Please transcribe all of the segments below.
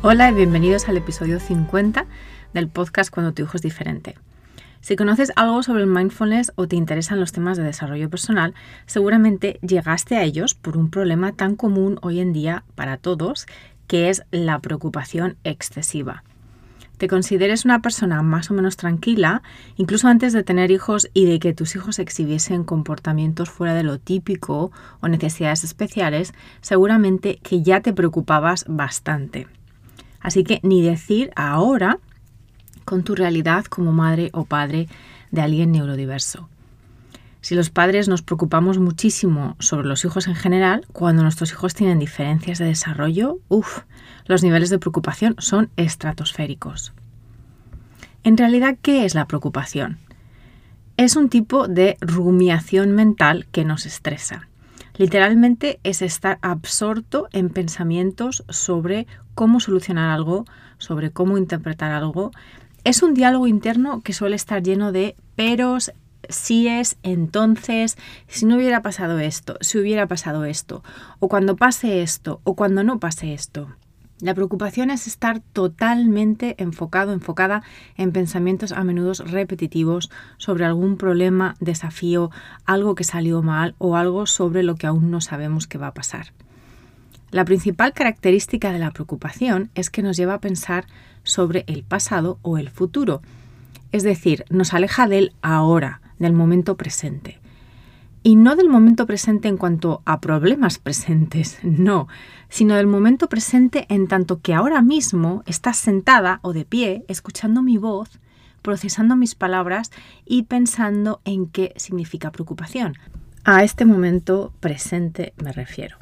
Hola y bienvenidos al episodio 50 del podcast Cuando tu hijo es diferente. Si conoces algo sobre el mindfulness o te interesan los temas de desarrollo personal, seguramente llegaste a ellos por un problema tan común hoy en día para todos, que es la preocupación excesiva. Te consideres una persona más o menos tranquila, incluso antes de tener hijos y de que tus hijos exhibiesen comportamientos fuera de lo típico o necesidades especiales, seguramente que ya te preocupabas bastante. Así que ni decir ahora con tu realidad como madre o padre de alguien neurodiverso. Si los padres nos preocupamos muchísimo sobre los hijos en general, cuando nuestros hijos tienen diferencias de desarrollo, uff, los niveles de preocupación son estratosféricos. En realidad, ¿qué es la preocupación? Es un tipo de rumiación mental que nos estresa. Literalmente es estar absorto en pensamientos sobre cómo solucionar algo, sobre cómo interpretar algo. Es un diálogo interno que suele estar lleno de peros, si es, entonces, si no hubiera pasado esto, si hubiera pasado esto, o cuando pase esto, o cuando no pase esto. La preocupación es estar totalmente enfocado, enfocada en pensamientos a menudo repetitivos sobre algún problema, desafío, algo que salió mal o algo sobre lo que aún no sabemos qué va a pasar. La principal característica de la preocupación es que nos lleva a pensar sobre el pasado o el futuro, es decir, nos aleja del ahora, del momento presente. Y no del momento presente en cuanto a problemas presentes, no, sino del momento presente en tanto que ahora mismo estás sentada o de pie, escuchando mi voz, procesando mis palabras y pensando en qué significa preocupación. A este momento presente me refiero.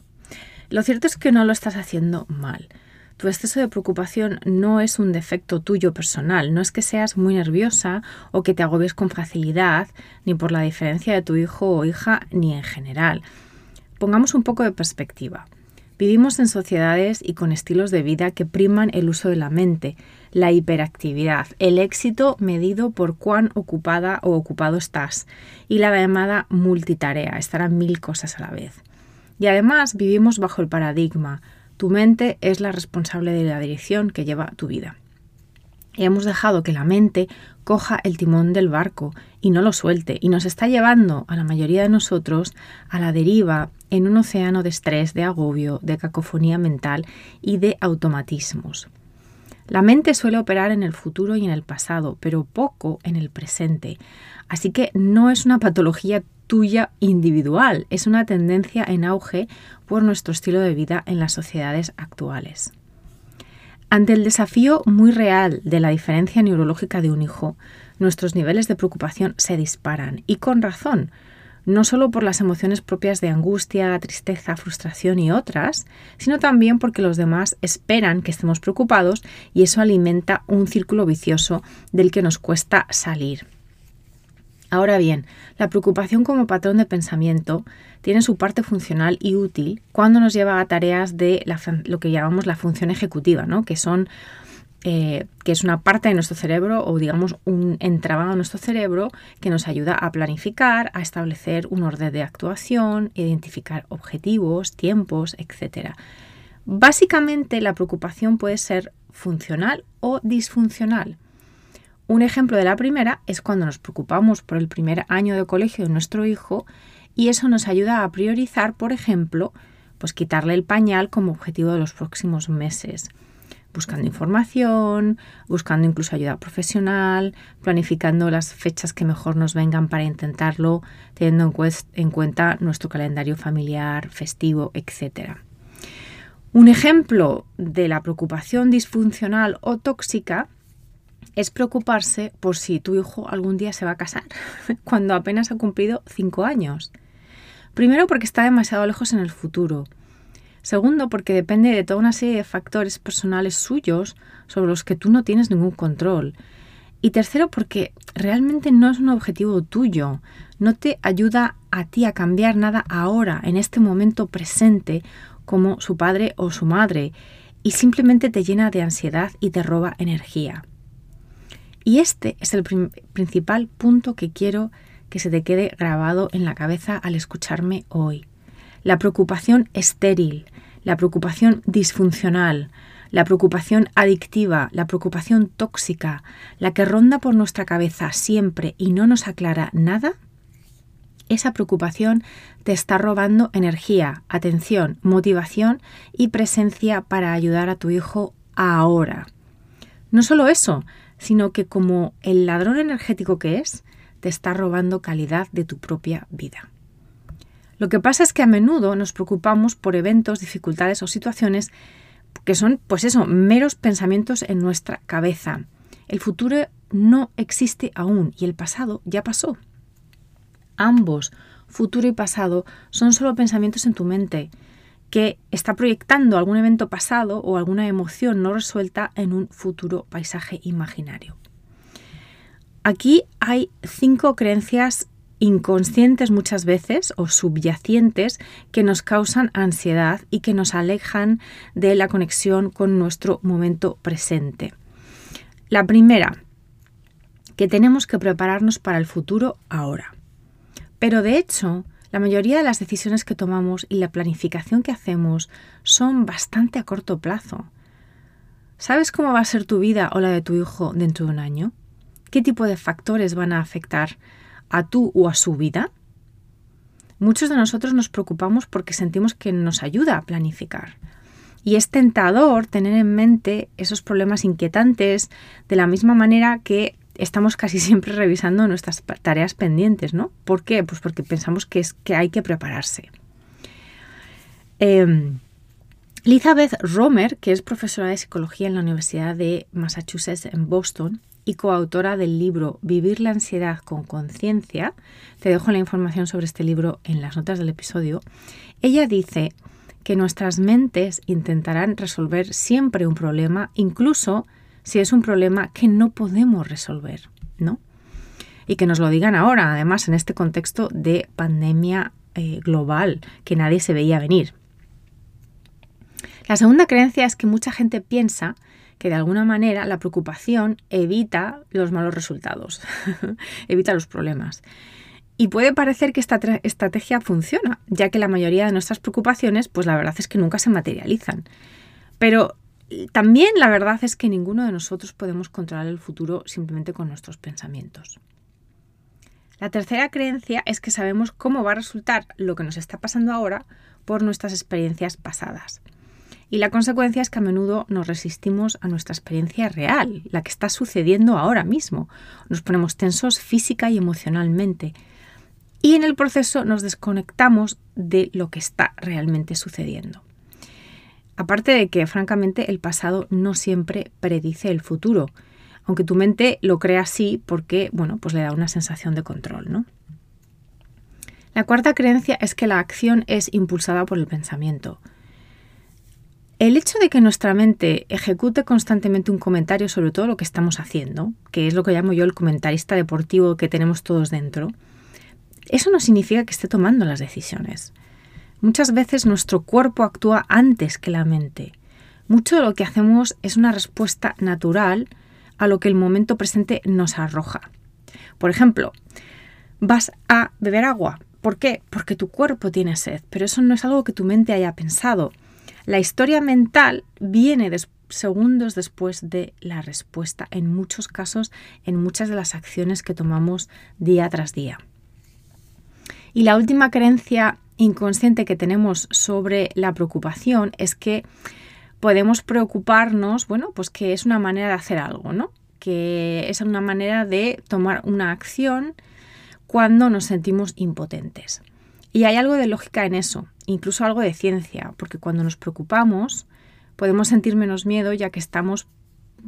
Lo cierto es que no lo estás haciendo mal. Tu exceso de preocupación no es un defecto tuyo personal, no es que seas muy nerviosa o que te agobies con facilidad, ni por la diferencia de tu hijo o hija, ni en general. Pongamos un poco de perspectiva. Vivimos en sociedades y con estilos de vida que priman el uso de la mente, la hiperactividad, el éxito medido por cuán ocupada o ocupado estás y la llamada multitarea, estar a mil cosas a la vez. Y además vivimos bajo el paradigma tu mente es la responsable de la dirección que lleva tu vida. Y hemos dejado que la mente coja el timón del barco y no lo suelte y nos está llevando a la mayoría de nosotros a la deriva en un océano de estrés, de agobio, de cacofonía mental y de automatismos. La mente suele operar en el futuro y en el pasado, pero poco en el presente. Así que no es una patología tuya individual, es una tendencia en auge por nuestro estilo de vida en las sociedades actuales. Ante el desafío muy real de la diferencia neurológica de un hijo, nuestros niveles de preocupación se disparan y con razón, no solo por las emociones propias de angustia, tristeza, frustración y otras, sino también porque los demás esperan que estemos preocupados y eso alimenta un círculo vicioso del que nos cuesta salir. Ahora bien, la preocupación como patrón de pensamiento tiene su parte funcional y útil cuando nos lleva a tareas de lo que llamamos la función ejecutiva, ¿no? que son eh, que es una parte de nuestro cerebro o digamos un entramado de nuestro cerebro que nos ayuda a planificar, a establecer un orden de actuación, identificar objetivos, tiempos, etc. Básicamente la preocupación puede ser funcional o disfuncional. Un ejemplo de la primera es cuando nos preocupamos por el primer año de colegio de nuestro hijo y eso nos ayuda a priorizar, por ejemplo, pues quitarle el pañal como objetivo de los próximos meses, buscando información, buscando incluso ayuda profesional, planificando las fechas que mejor nos vengan para intentarlo, teniendo en, cuenta nuestro calendario familiar, festivo, etc. Un ejemplo de la preocupación disfuncional o tóxica es preocuparse por si tu hijo algún día se va a casar, cuando apenas ha cumplido cinco años. Primero porque está demasiado lejos en el futuro. Segundo, porque depende de toda una serie de factores personales suyos sobre los que tú no tienes ningún control. Y tercero, porque realmente no es un objetivo tuyo, no te ayuda a ti a cambiar nada ahora, en este momento presente, como su padre o su madre, y simplemente te llena de ansiedad y te roba energía. Y este es el principal punto que quiero que se te quede grabado en la cabeza al escucharme hoy. La preocupación estéril, la preocupación disfuncional, la preocupación adictiva, la preocupación tóxica, la que ronda por nuestra cabeza siempre y no nos aclara nada, esa preocupación te está robando energía, atención, motivación y presencia para ayudar a tu hijo ahora. No solo eso, sino que como el ladrón energético que es, te está robando calidad de tu propia vida. Lo que pasa es que a menudo nos preocupamos por eventos, dificultades o situaciones que son, pues eso, meros pensamientos en nuestra cabeza. El futuro no existe aún y el pasado ya pasó. Ambos, futuro y pasado, son solo pensamientos en tu mente que está proyectando algún evento pasado o alguna emoción no resuelta en un futuro paisaje imaginario. Aquí hay cinco creencias inconscientes muchas veces o subyacentes que nos causan ansiedad y que nos alejan de la conexión con nuestro momento presente. La primera, que tenemos que prepararnos para el futuro ahora. Pero de hecho, la mayoría de las decisiones que tomamos y la planificación que hacemos son bastante a corto plazo. ¿Sabes cómo va a ser tu vida o la de tu hijo dentro de un año? ¿Qué tipo de factores van a afectar a tú o a su vida? Muchos de nosotros nos preocupamos porque sentimos que nos ayuda a planificar. Y es tentador tener en mente esos problemas inquietantes de la misma manera que estamos casi siempre revisando nuestras tareas pendientes, ¿no? ¿Por qué? Pues porque pensamos que, es, que hay que prepararse. Em, Elizabeth Romer, que es profesora de psicología en la Universidad de Massachusetts en Boston y coautora del libro Vivir la ansiedad con conciencia, te dejo la información sobre este libro en las notas del episodio, ella dice que nuestras mentes intentarán resolver siempre un problema, incluso si es un problema que no podemos resolver, ¿no? Y que nos lo digan ahora, además, en este contexto de pandemia eh, global que nadie se veía venir. La segunda creencia es que mucha gente piensa que de alguna manera la preocupación evita los malos resultados, evita los problemas. Y puede parecer que esta estrategia funciona, ya que la mayoría de nuestras preocupaciones, pues la verdad es que nunca se materializan. Pero también la verdad es que ninguno de nosotros podemos controlar el futuro simplemente con nuestros pensamientos. La tercera creencia es que sabemos cómo va a resultar lo que nos está pasando ahora por nuestras experiencias pasadas. Y la consecuencia es que a menudo nos resistimos a nuestra experiencia real, la que está sucediendo ahora mismo. Nos ponemos tensos física y emocionalmente. Y en el proceso nos desconectamos de lo que está realmente sucediendo. Aparte de que, francamente, el pasado no siempre predice el futuro, aunque tu mente lo crea así porque, bueno, pues le da una sensación de control, ¿no? La cuarta creencia es que la acción es impulsada por el pensamiento. El hecho de que nuestra mente ejecute constantemente un comentario sobre todo lo que estamos haciendo, que es lo que llamo yo el comentarista deportivo que tenemos todos dentro, eso no significa que esté tomando las decisiones. Muchas veces nuestro cuerpo actúa antes que la mente. Mucho de lo que hacemos es una respuesta natural a lo que el momento presente nos arroja. Por ejemplo, vas a beber agua. ¿Por qué? Porque tu cuerpo tiene sed, pero eso no es algo que tu mente haya pensado. La historia mental viene segundos después de la respuesta, en muchos casos, en muchas de las acciones que tomamos día tras día. Y la última creencia inconsciente que tenemos sobre la preocupación es que podemos preocuparnos, bueno, pues que es una manera de hacer algo, ¿no? Que es una manera de tomar una acción cuando nos sentimos impotentes. Y hay algo de lógica en eso, incluso algo de ciencia, porque cuando nos preocupamos podemos sentir menos miedo ya que estamos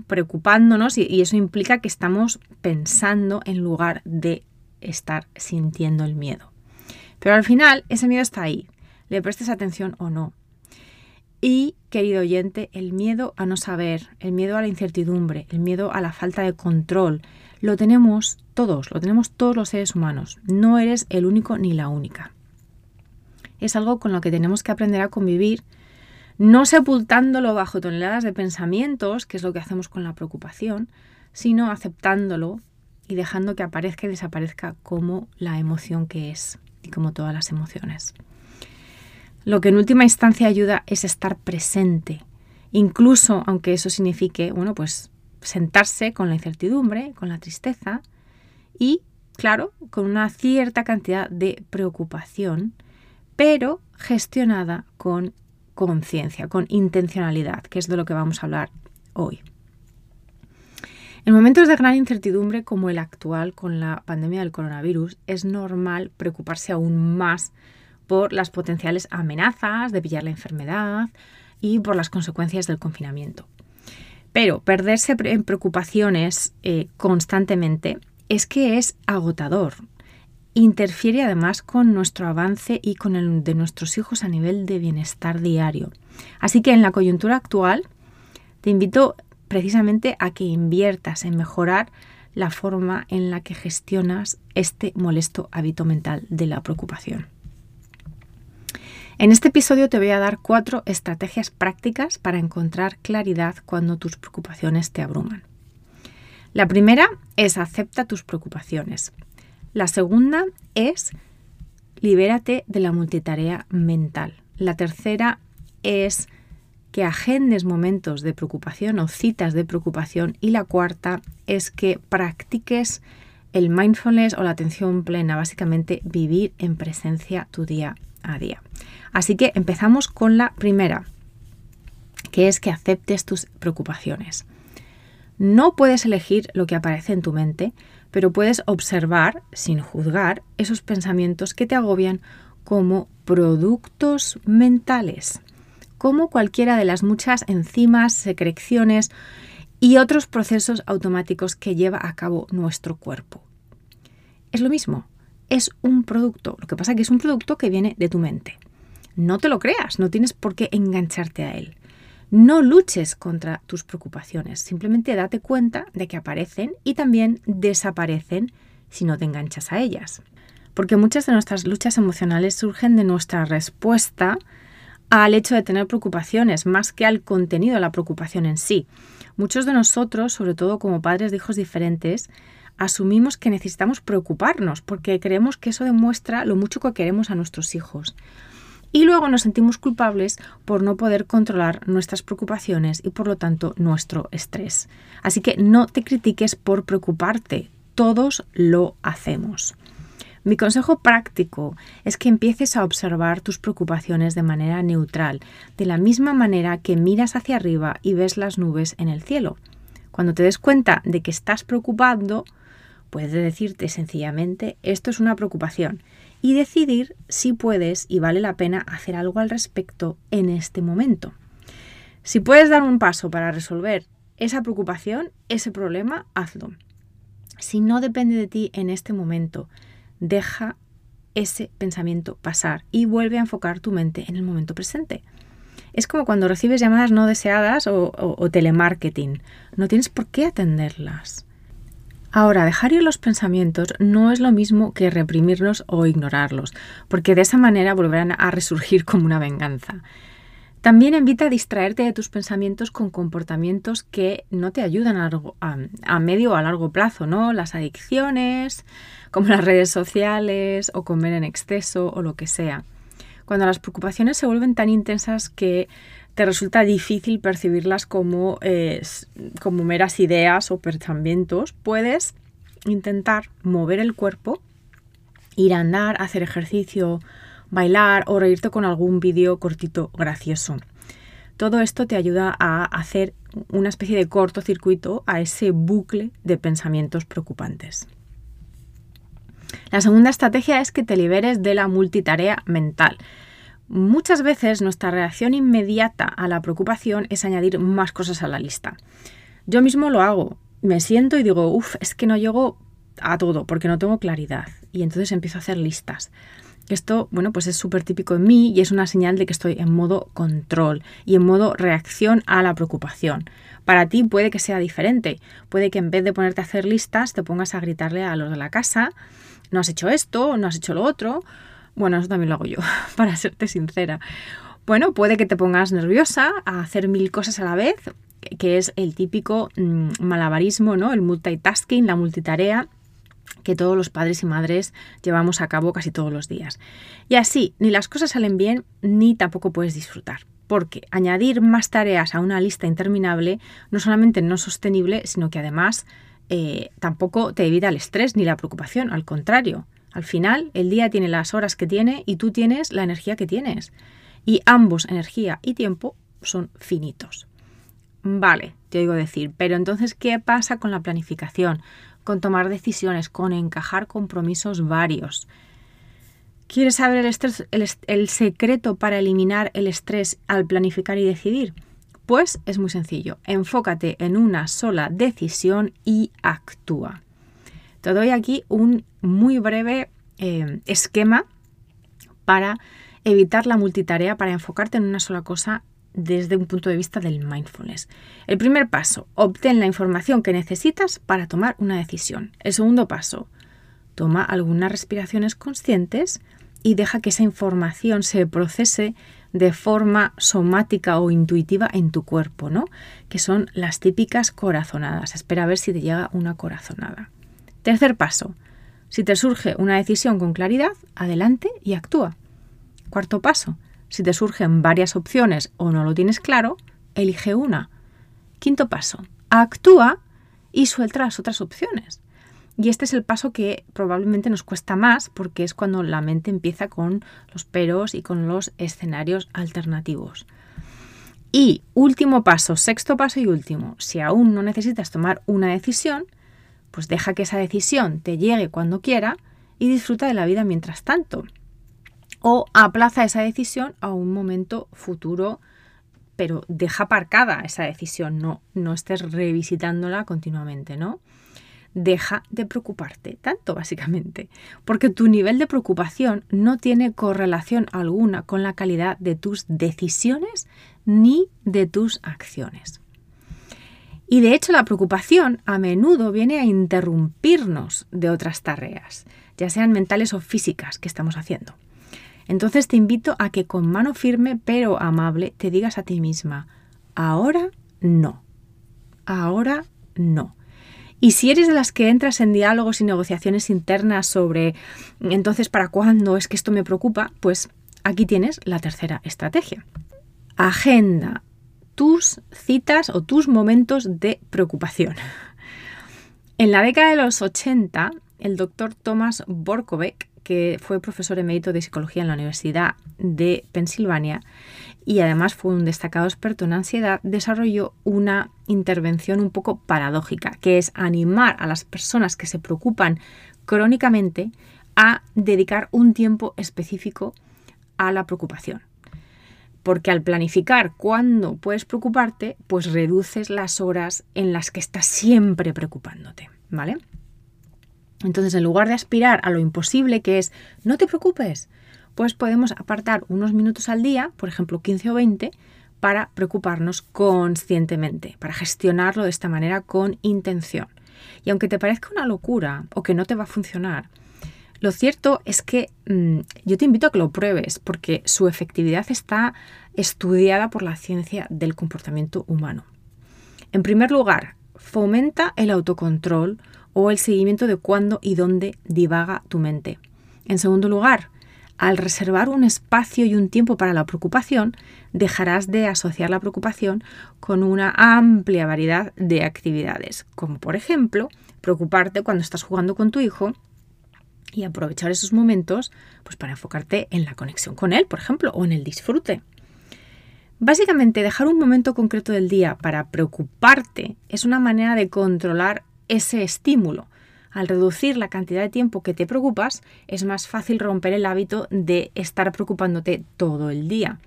preocupándonos y, y eso implica que estamos pensando en lugar de estar sintiendo el miedo. Pero al final ese miedo está ahí, le prestes atención o no. Y, querido oyente, el miedo a no saber, el miedo a la incertidumbre, el miedo a la falta de control, lo tenemos todos, lo tenemos todos los seres humanos. No eres el único ni la única. Es algo con lo que tenemos que aprender a convivir, no sepultándolo bajo toneladas de pensamientos, que es lo que hacemos con la preocupación, sino aceptándolo y dejando que aparezca y desaparezca como la emoción que es y como todas las emociones. Lo que en última instancia ayuda es estar presente, incluso aunque eso signifique, bueno, pues sentarse con la incertidumbre, con la tristeza y, claro, con una cierta cantidad de preocupación, pero gestionada con conciencia, con intencionalidad, que es de lo que vamos a hablar hoy. En momentos de gran incertidumbre como el actual con la pandemia del coronavirus, es normal preocuparse aún más por las potenciales amenazas de pillar la enfermedad y por las consecuencias del confinamiento. Pero perderse en preocupaciones eh, constantemente es que es agotador. Interfiere además con nuestro avance y con el de nuestros hijos a nivel de bienestar diario. Así que en la coyuntura actual te invito precisamente a que inviertas en mejorar la forma en la que gestionas este molesto hábito mental de la preocupación. En este episodio te voy a dar cuatro estrategias prácticas para encontrar claridad cuando tus preocupaciones te abruman. La primera es acepta tus preocupaciones. La segunda es libérate de la multitarea mental. La tercera es que agendes momentos de preocupación o citas de preocupación. Y la cuarta es que practiques el mindfulness o la atención plena, básicamente vivir en presencia tu día a día. Así que empezamos con la primera, que es que aceptes tus preocupaciones. No puedes elegir lo que aparece en tu mente, pero puedes observar, sin juzgar, esos pensamientos que te agobian como productos mentales, como cualquiera de las muchas enzimas, secreciones y otros procesos automáticos que lleva a cabo nuestro cuerpo. Es lo mismo, es un producto. Lo que pasa es que es un producto que viene de tu mente. No te lo creas, no tienes por qué engancharte a él. No luches contra tus preocupaciones, simplemente date cuenta de que aparecen y también desaparecen si no te enganchas a ellas. Porque muchas de nuestras luchas emocionales surgen de nuestra respuesta al hecho de tener preocupaciones, más que al contenido de la preocupación en sí. Muchos de nosotros, sobre todo como padres de hijos diferentes, asumimos que necesitamos preocuparnos porque creemos que eso demuestra lo mucho que queremos a nuestros hijos. Y luego nos sentimos culpables por no poder controlar nuestras preocupaciones y por lo tanto nuestro estrés. Así que no te critiques por preocuparte, todos lo hacemos. Mi consejo práctico es que empieces a observar tus preocupaciones de manera neutral, de la misma manera que miras hacia arriba y ves las nubes en el cielo. Cuando te des cuenta de que estás preocupando, Puedes decirte sencillamente esto es una preocupación y decidir si puedes y vale la pena hacer algo al respecto en este momento. Si puedes dar un paso para resolver esa preocupación, ese problema, hazlo. Si no depende de ti en este momento, deja ese pensamiento pasar y vuelve a enfocar tu mente en el momento presente. Es como cuando recibes llamadas no deseadas o, telemarketing. No tienes por qué atenderlas. Ahora, dejar ir los pensamientos no es lo mismo que reprimirlos o ignorarlos, porque de esa manera volverán a resurgir como una venganza. También invita a distraerte de tus pensamientos con comportamientos que no te ayudan a, medio o a largo plazo, ¿no? Las adicciones, como las redes sociales o comer en exceso o lo que sea. Cuando las preocupaciones se vuelven tan intensas que te resulta difícil percibirlas como, eh, como meras ideas o pensamientos, puedes intentar mover el cuerpo, ir a andar, hacer ejercicio, bailar o reírte con algún vídeo cortito gracioso. Todo esto te ayuda a hacer una especie de cortocircuito a ese bucle de pensamientos preocupantes. La segunda estrategia es que te liberes de la multitarea mental. Muchas veces nuestra reacción inmediata a la preocupación es añadir más cosas a la lista. Yo mismo lo hago. Me siento y digo, uff, es que no llego a todo porque no tengo claridad. Y entonces empiezo a hacer listas. Esto, bueno, pues es súper típico en mí y es una señal de que estoy en modo control y en modo reacción a la preocupación. Para ti puede que sea diferente. Puede que en vez de ponerte a hacer listas, te pongas a gritarle a los de la casa, no has hecho esto, no has hecho lo otro. Bueno, eso también lo hago yo, para serte sincera. Bueno, puede que te pongas nerviosa a hacer mil cosas a la vez, que es el típico mm, malabarismo, ¿no? El multitasking, la multitarea que todos los padres y madres llevamos a cabo casi todos los días. Y así, ni las cosas salen bien, ni tampoco puedes disfrutar. Porque añadir más tareas a una lista interminable no solamente no es sostenible, sino que además eh, tampoco te evita el estrés ni la preocupación. Al contrario, al final el día tiene las horas que tiene y tú tienes la energía que tienes. Y ambos, energía y tiempo, son finitos. Vale, te oigo decir, pero entonces, ¿qué pasa con la planificación? Con tomar decisiones, con encajar compromisos varios. ¿Quieres saber el, secreto para eliminar el estrés al planificar y decidir? Pues es muy sencillo. Enfócate en una sola decisión y actúa. Te doy aquí un muy breve eh, esquema para evitar la multitarea, para enfocarte en una sola cosa desde un punto de vista del mindfulness. El primer paso, obtén la información que necesitas para tomar una decisión. El segundo paso, toma algunas respiraciones conscientes y deja que esa información se procese de forma somática o intuitiva en tu cuerpo, ¿no? Que son las típicas corazonadas. Espera a ver si te llega una corazonada. Tercer paso, si te surge una decisión con claridad, adelante y actúa. Cuarto paso, si te surgen varias opciones o no lo tienes claro, elige una. Quinto paso, actúa y suelta las otras opciones. Y este es el paso que probablemente nos cuesta más porque es cuando la mente empieza con los peros y con los escenarios alternativos. Y último paso, sexto paso y último, si aún no necesitas tomar una decisión, pues deja que esa decisión te llegue cuando quiera y disfruta de la vida mientras tanto o aplaza esa decisión a un momento futuro, pero deja aparcada esa decisión, no, no estés revisitándola continuamente, ¿no? Deja de preocuparte tanto, básicamente, porque tu nivel de preocupación no tiene correlación alguna con la calidad de tus decisiones ni de tus acciones. Y de hecho la preocupación a menudo viene a interrumpirnos de otras tareas, ya sean mentales o físicas que estamos haciendo. Entonces te invito a que con mano firme pero amable te digas a ti misma, ahora no, ahora no. Y si eres de las que entras en diálogos y negociaciones internas sobre entonces para cuándo es que esto me preocupa, pues aquí tienes la tercera estrategia. Agenda tus citas o tus momentos de preocupación. En la década de los 80, el doctor Thomas Borkovec que fue profesor emérito de psicología en la Universidad de Pensilvania y además fue un destacado experto en ansiedad, desarrolló una intervención un poco paradójica, que es animar a las personas que se preocupan crónicamente a dedicar un tiempo específico a la preocupación. Porque al planificar cuándo puedes preocuparte, pues reduces las horas en las que estás siempre preocupándote, ¿vale? Entonces, en lugar de aspirar a lo imposible que es, no te preocupes, pues podemos apartar unos minutos al día, por ejemplo 15 o 20, para preocuparnos conscientemente, para gestionarlo de esta manera con intención. Y aunque te parezca una locura o que no te va a funcionar, lo cierto es que mm, yo te invito a que lo pruebes porque su efectividad está estudiada por la ciencia del comportamiento humano. En primer lugar, fomenta el autocontrol o el seguimiento de cuándo y dónde divaga tu mente. En segundo lugar, al reservar un espacio y un tiempo para la preocupación, dejarás de asociar la preocupación con una amplia variedad de actividades, como por ejemplo preocuparte cuando estás jugando con tu hijo y aprovechar esos momentos pues, para enfocarte en la conexión con él, por ejemplo, o en el disfrute. Básicamente, dejar un momento concreto del día para preocuparte es una manera de controlar ese estímulo. Al reducir la cantidad de tiempo que te preocupas, es más fácil romper el hábito de estar preocupándote todo el día.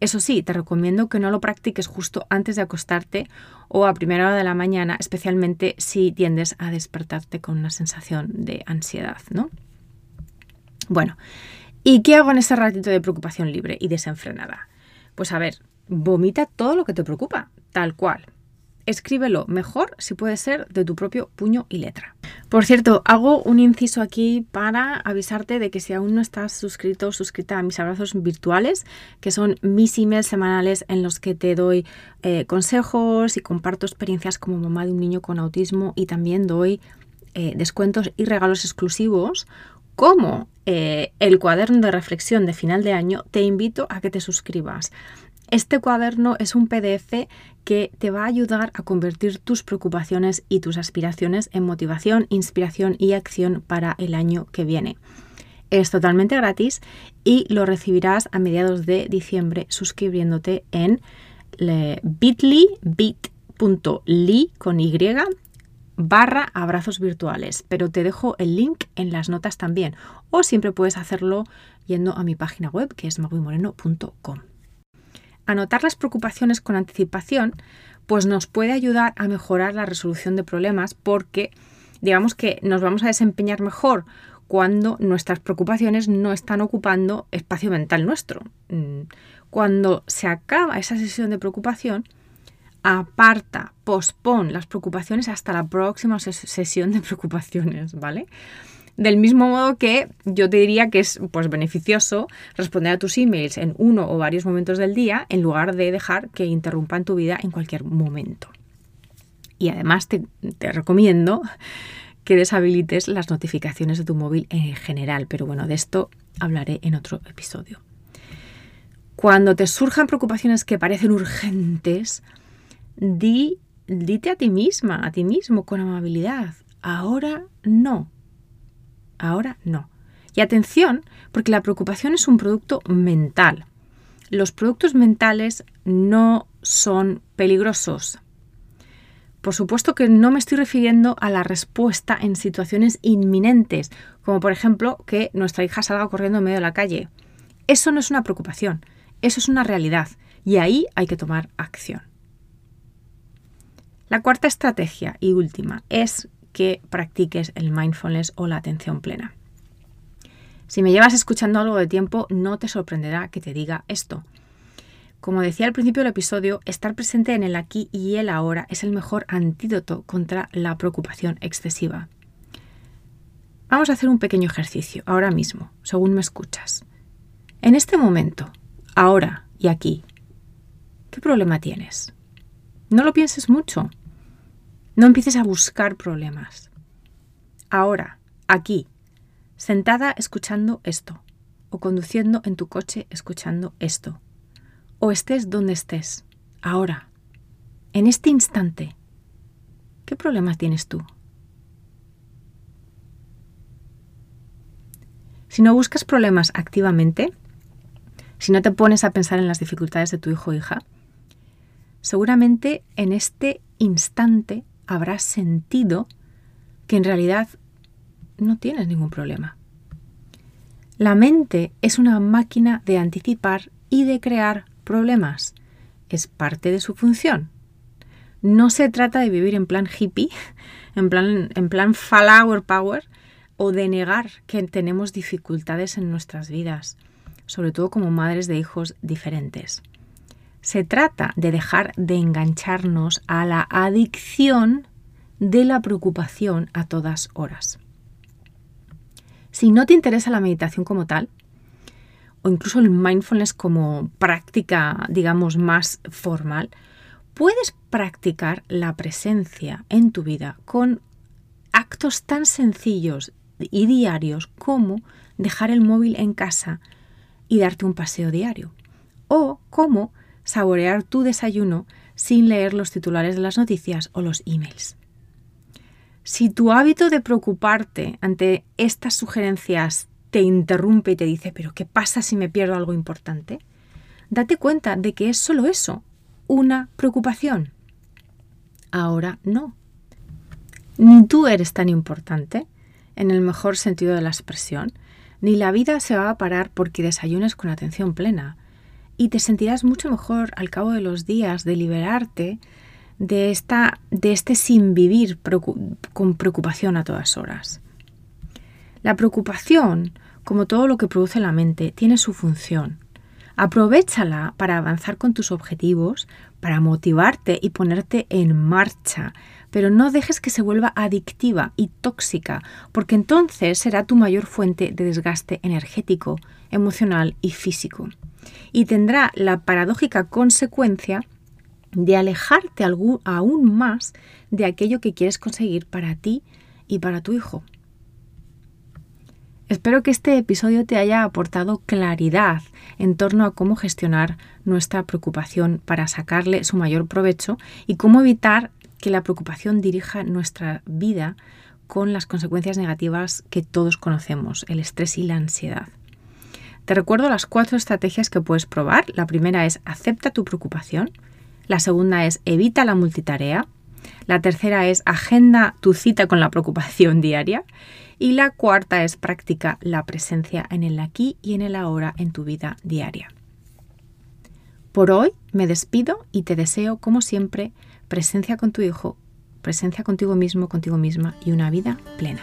Eso sí, te recomiendo que no lo practiques justo antes de acostarte o a primera hora de la mañana, especialmente si tiendes a despertarte con una sensación de ansiedad, ¿no? Bueno, ¿Y qué hago en ese ratito de preocupación libre y desenfrenada? Pues a ver, vomita todo lo que te preocupa, tal cual. Escríbelo mejor si puede ser de tu propio puño y letra. Por cierto, hago un inciso aquí para avisarte de que si aún no estás suscrito o suscrita a mis abrazos virtuales, que son mis emails semanales en los que te doy eh, consejos y comparto experiencias como mamá de un niño con autismo y también doy eh, descuentos y regalos exclusivos, como eh, el cuaderno de reflexión de final de año, te invito a que te suscribas. Este cuaderno es un PDF que te va a ayudar a convertir tus preocupaciones y tus aspiraciones en motivación, inspiración y acción para el año que viene. Es totalmente gratis y lo recibirás a mediados de diciembre suscribiéndote en bit.ly bit.ly con y barra abrazos virtuales, pero te dejo el link en las notas también o siempre puedes hacerlo yendo a mi página web que es maguimoreno.com. Anotar las preocupaciones con anticipación pues nos puede ayudar a mejorar la resolución de problemas porque digamos que nos vamos a desempeñar mejor cuando nuestras preocupaciones no están ocupando espacio mental nuestro. Mm, cuando se acaba esa sesión de preocupación, aparta, pospon las preocupaciones hasta la próxima sesión de preocupaciones, ¿vale? Del mismo modo que yo te diría que es pues, beneficioso responder a tus emails en uno o varios momentos del día en lugar de dejar que interrumpan tu vida en cualquier momento. Y además te, te recomiendo que deshabilites las notificaciones de tu móvil en general, pero bueno, de esto hablaré en otro episodio. Cuando te surjan preocupaciones que parecen urgentes, di, dite a ti misma, a ti mismo con amabilidad, ahora no, ahora no. Y atención, porque la preocupación es un producto mental. Los productos mentales no son peligrosos. Por supuesto que no me estoy refiriendo a la respuesta en situaciones inminentes, como por ejemplo que nuestra hija salga corriendo en medio de la calle. Eso no es una preocupación, eso es una realidad y ahí hay que tomar acción. La cuarta estrategia y última es que practiques el mindfulness o la atención plena. Si me llevas escuchando algo de tiempo, no te sorprenderá que te diga esto. Como decía al principio del episodio, estar presente en el aquí y el ahora es el mejor antídoto contra la preocupación excesiva. Vamos a hacer un pequeño ejercicio, ahora mismo, según me escuchas. En este momento, ahora y aquí, ¿qué problema tienes? No lo pienses mucho. No empieces a buscar problemas. Ahora, aquí, sentada escuchando esto, o conduciendo en tu coche escuchando esto, o estés donde estés, ahora, en este instante, ¿qué problema tienes tú? Si no buscas problemas activamente, si no te pones a pensar en las dificultades de tu hijo o hija, seguramente en este instante habrás sentido que en realidad no tienes ningún problema. La mente es una máquina de anticipar y de crear problemas. Es parte de su función. No se trata de vivir en plan hippie, en plan, en plan flower power, o de negar que tenemos dificultades en nuestras vidas, sobre todo como madres de hijos diferentes. Se trata de dejar de engancharnos a la adicción de la preocupación a todas horas. Si no te interesa la meditación como tal, o incluso el mindfulness como práctica, digamos, más formal, puedes practicar la presencia en tu vida con actos tan sencillos y diarios como dejar el móvil en casa y darte un paseo diario, o como saborear tu desayuno sin leer los titulares de las noticias o los emails. Si tu hábito de preocuparte ante estas sugerencias te interrumpe y te dice, pero ¿qué pasa si me pierdo algo importante? Date cuenta de que es solo eso, una preocupación. Ahora no. Ni tú eres tan importante, en el mejor sentido de la expresión, ni la vida se va a parar porque desayunes con atención plena y te sentirás mucho mejor al cabo de los días de liberarte de, esta, de este sin vivir con preocupación a todas horas. La preocupación como todo lo que produce la mente, tiene su función. Aprovechala para avanzar con tus objetivos, para motivarte y ponerte en marcha, pero no dejes que se vuelva adictiva y tóxica, porque entonces será tu mayor fuente de desgaste energético, emocional y físico. Y tendrá la paradójica consecuencia de alejarte aún más de aquello que quieres conseguir para ti y para tu hijo. Espero que este episodio te haya aportado claridad en torno a cómo gestionar nuestra preocupación para sacarle su mayor provecho y cómo evitar que la preocupación dirija nuestra vida con las consecuencias negativas que todos conocemos, el estrés y la ansiedad. Te recuerdo las cuatro estrategias que puedes probar. La primera es acepta tu preocupación. La segunda es evita la multitarea. La tercera es agenda tu cita con la preocupación diaria. Y la cuarta es practica la presencia en el aquí y en el ahora en tu vida diaria. Por hoy me despido y te deseo, como siempre, presencia con tu hijo, presencia contigo mismo, contigo misma y una vida plena.